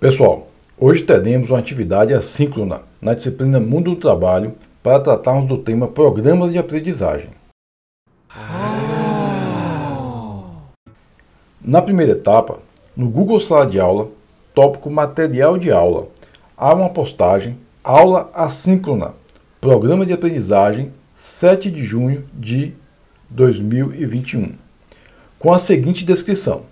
Pessoal, hoje teremos uma atividade assíncrona na disciplina Mundo do Trabalho para tratarmos do tema Programas de Aprendizagem. Na primeira etapa, no Google Sala de Aula, tópico Material de Aula, há uma postagem Aula Assíncrona, Programa de Aprendizagem, 7 de junho de 2021, com a seguinte descrição.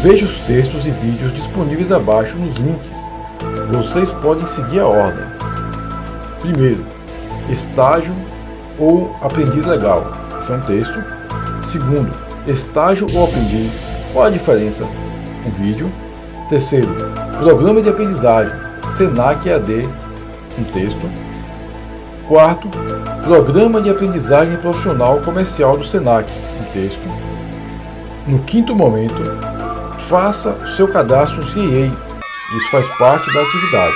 Veja os textos e vídeos disponíveis abaixo nos links. Vocês podem seguir a ordem. Primeiro, estágio ou aprendiz legal. Esse é um texto. Segundo, estágio ou aprendiz. Qual a diferença? Um vídeo. Terceiro, programa de aprendizagem. Senac EAD. Um texto. Quarto, programa de aprendizagem profissional comercial do Senac. Um texto. No quinto momento, faça o seu cadastro no CIEI. Isso faz parte da atividade.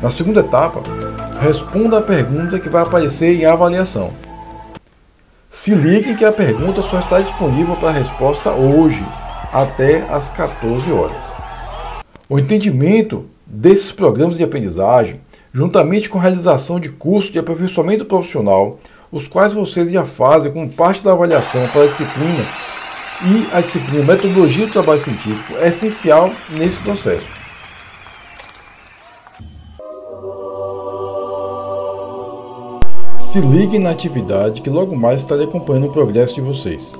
Na segunda etapa, responda a pergunta que vai aparecer em avaliação. Se ligue que a pergunta só está disponível para resposta hoje, até às 14 horas. O entendimento desses programas de aprendizagem, juntamente com a realização de cursos de aperfeiçoamento profissional, os quais vocês já fazem como parte da avaliação para a disciplina e a disciplina Metodologia do Trabalho Científico é essencial nesse processo. Se liguem na atividade que logo mais estarei acompanhando o progresso de vocês.